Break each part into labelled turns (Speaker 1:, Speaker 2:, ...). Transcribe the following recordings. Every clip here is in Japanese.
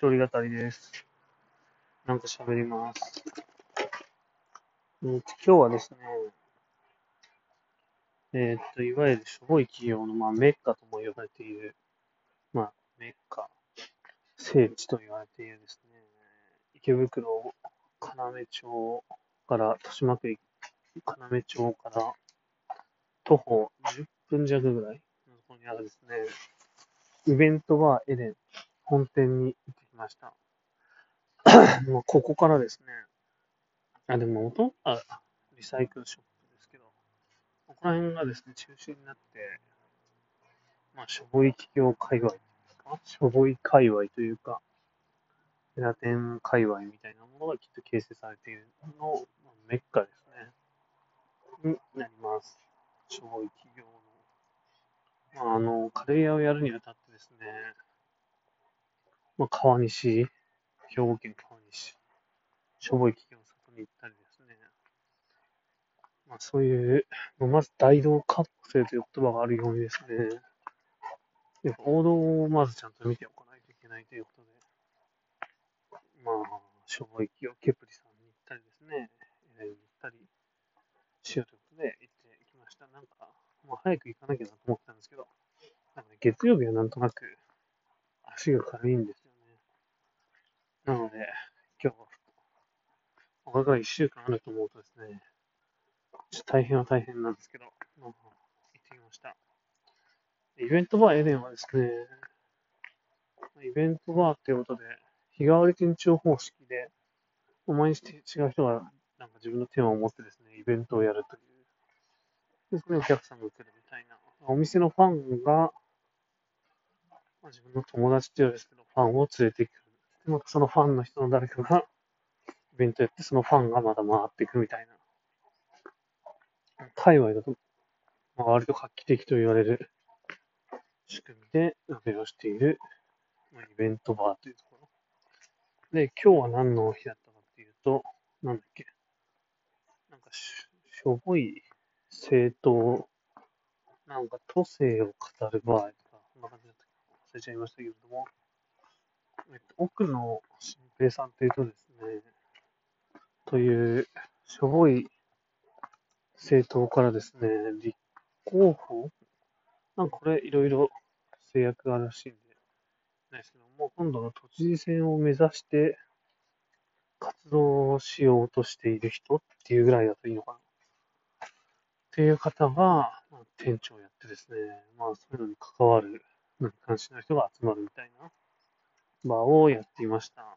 Speaker 1: 一人語りです。なんか喋ります。うん今日はですね、えーっと、いわゆるしょぼい企業の、まあ、メッカとも呼ばれている、まあ、メッカ、聖地と言われているですね、池袋、要町から、豊島区要町から、徒歩10分弱ぐらいのところにあるですね、イベントバーエデン本店に行ってました。もうここからですね、あ、でも元はリサイクルショップですけど、ここら辺がですね、中心になって、まあ、しょぼい企業界隈ですか？しょぼい界隈というか、テラテン界隈みたいなものがきっと形成されているのまあメッカですね。になります。しょぼい企業の。まあ、あの、カレー屋をやるにあたってですね、まあ、川西、兵庫県川西、しょぼい企業の里に行ったりですね、まあ、そういう、まあまず大同活性という言葉があるようにですね、やっぱ王道をまずちゃんと見ておかないといけないということで、まあ、しょぼい企業、ケプリさんに行ったりですね、えー行ったりしようということで行ってきました。なんか、もう早く行かなきゃなと思ったんですけど、なんかね、月曜日はなんとなく足が軽いんです。なので、今日は、他が1週間あると思うとですね、ちょっと大変は大変なんですけど、まあ、行ってきました。イベントバーエデンはですね、イベントバーっていうことで、日替わり店長方式で、毎日違う人がなんか自分のテーマを持ってですね、イベントをやるという、でそこにお客さんが来るみたいな、お店のファンが、まあ、自分の友達って言うんですけど、ファンを連れてくる。またそのファンの人の誰かがイベントやって、そのファンがまた回っていくみたいな。界隈だと、まあ、割と画期的と言われる仕組みで運営をしている、まあ、イベントバーというところ。で、今日は何の日だったかっていうと、なんだっけ。なんかし、しょぼい政党、なんか都政を語るバーとか、そんな感じだったか忘れちゃいましたけれども、えっと、奥野新平さんというとですね、という、しょぼい政党からですね、立候補？なんかこれ、いろいろ制約があるらしいんで、ないですけども、今度の都知事選を目指して活動しようとしている人っていうぐらいだといいのかな。っていう方が、店長をやってですね、まあそういうのに関わる、関心の人が集まるみたいな場をやっていました。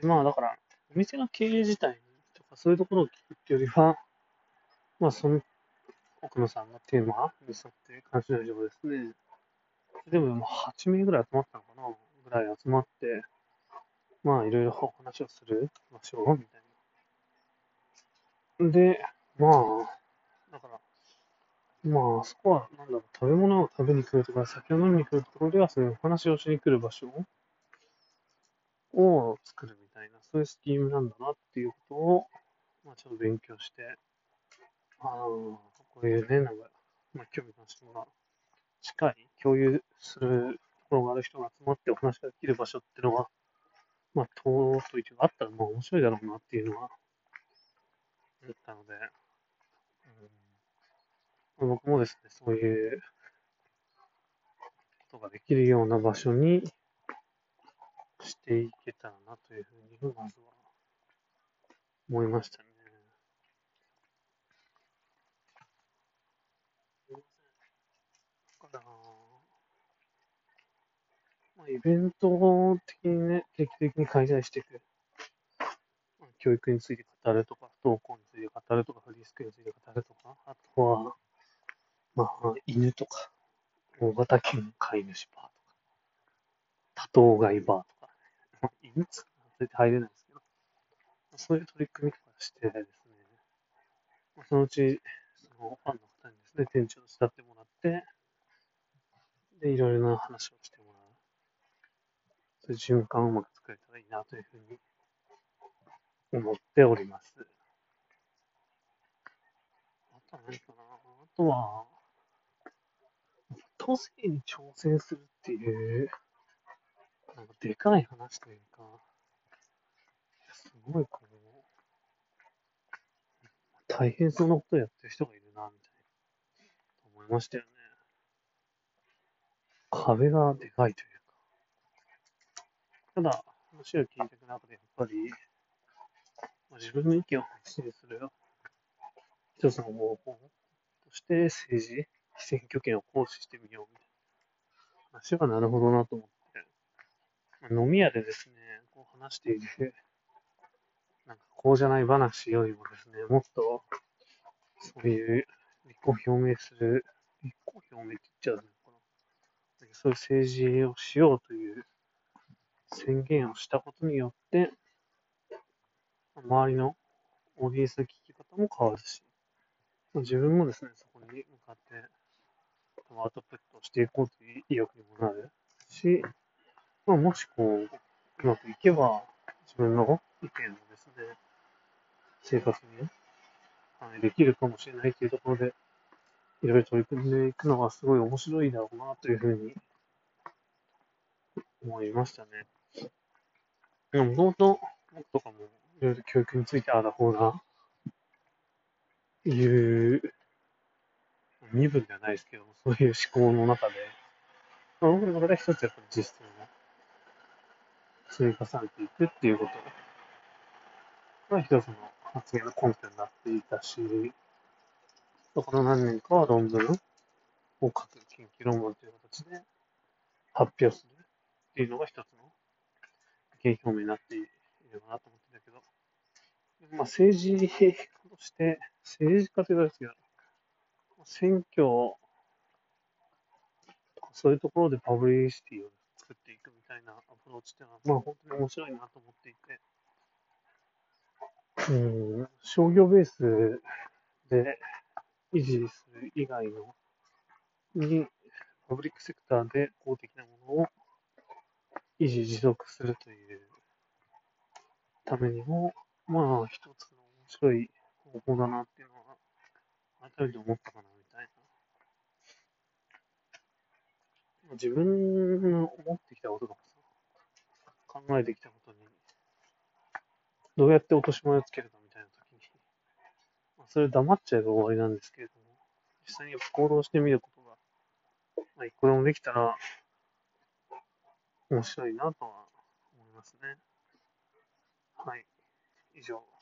Speaker 1: でまあだから、お店の経営自体とかそういうところを聞くっていうよりは、まあその奥野さんのテーマに沿って関心の人がですね、でも8名ぐらい集まったのかなぐらい集まって、まあいろいろお話をする場所みたいな。で、まあ、だから、まあそこはなんだろう、食べ物を食べに来るとか、酒を飲みに来るところではそういうお話をしに来る場所を作るみたいな、そういうスキームなんだなっていうことを、まあちょっと勉強して、ああ、こういうね、なんか、まあ興味関心が近い、共有するところがある人が集まってお話ができる場所っていうのは、まあ、遠いと一応あったらまあ面白いだろうなっていうのは、思ったので、僕もですね、そういうことができるような場所にしていけたらなというふうに、まずは思いましたね。だから、まあ、イベント的にね、定期的に開催していく。教育について語るとか、不登校について語るとか、フリースクールについて語るとか、あとは、まあ、犬とか、大型犬飼い主バーとか、多頭飼いバーとか、まあ、犬つ連れて入れないですけど、そういう取り組みとかしてですね、そのうち、そのファンの方にですね、店長を慕ってもらって、で、いろいろな話をしてもらう。そういう循環をうまく作れたらいいなというふうに思っております。あとは何かな？あとは、都政に挑戦するっていうなんかでかい話というか、すごいこう、大変そうなことをやってる人がいるな、みたいな、思いましたよね。壁がでかいというか。ただ、話を聞いていく中で、やっぱり、自分の意見を発信する一つの方法として政治、選挙権を行使してみようみたいな話はなるほどなと思って、飲み屋でですね、こう話している、なんかこうじゃない話よりもですね、もっと、そういう立候補表明する、立候補表明って言っちゃうのかな。そういう政治をしようという宣言をしたことによって、周りのオーディエンスの聞き方も変わるし、自分もですね、そこに向かってアウトプットしていこうという意欲にもなるし、まあ、もしこう、うまくいけば、自分の意見をですね、生活に反映できるかもしれないというところで、いろいろ取り組んでいくのはすごい面白いだろうなというふうに思いましたね。もともと僕とかもいろいろ教育についてあらほうな、いう身分ではないですけど、そういう思考の中で、まあ、僕の中で一つやっぱり実践を積み重ねていくっていうこと。が一つの発言の根拠になっていたし、この何年かは論文を書く研究論文という形で発表するっていうのが一つの意見表明になっているかなと思ってたけど、まあ、政治として、政治家というかですけど、選挙とかそういうところでパブリシティを作っていくみたいなアプローチっていうのは、まあ本当に面白いなと思っていて、うん、商業ベースで維持する以外のに、パブリックセクターで公的なものを維持持続するというためにも、まあ一つの面白い方法だなっていうのは、改めて思ったかなみたいな。自分の思ってきたこととか、考えてきたことに、どうやって落とし前をつけるかみたいな時に、まあ、それ黙っちゃえば終わりなんですけれども、実際に行動してみることが、まあ、一個でもできたら、面白いなとは思いますね。はい。以上。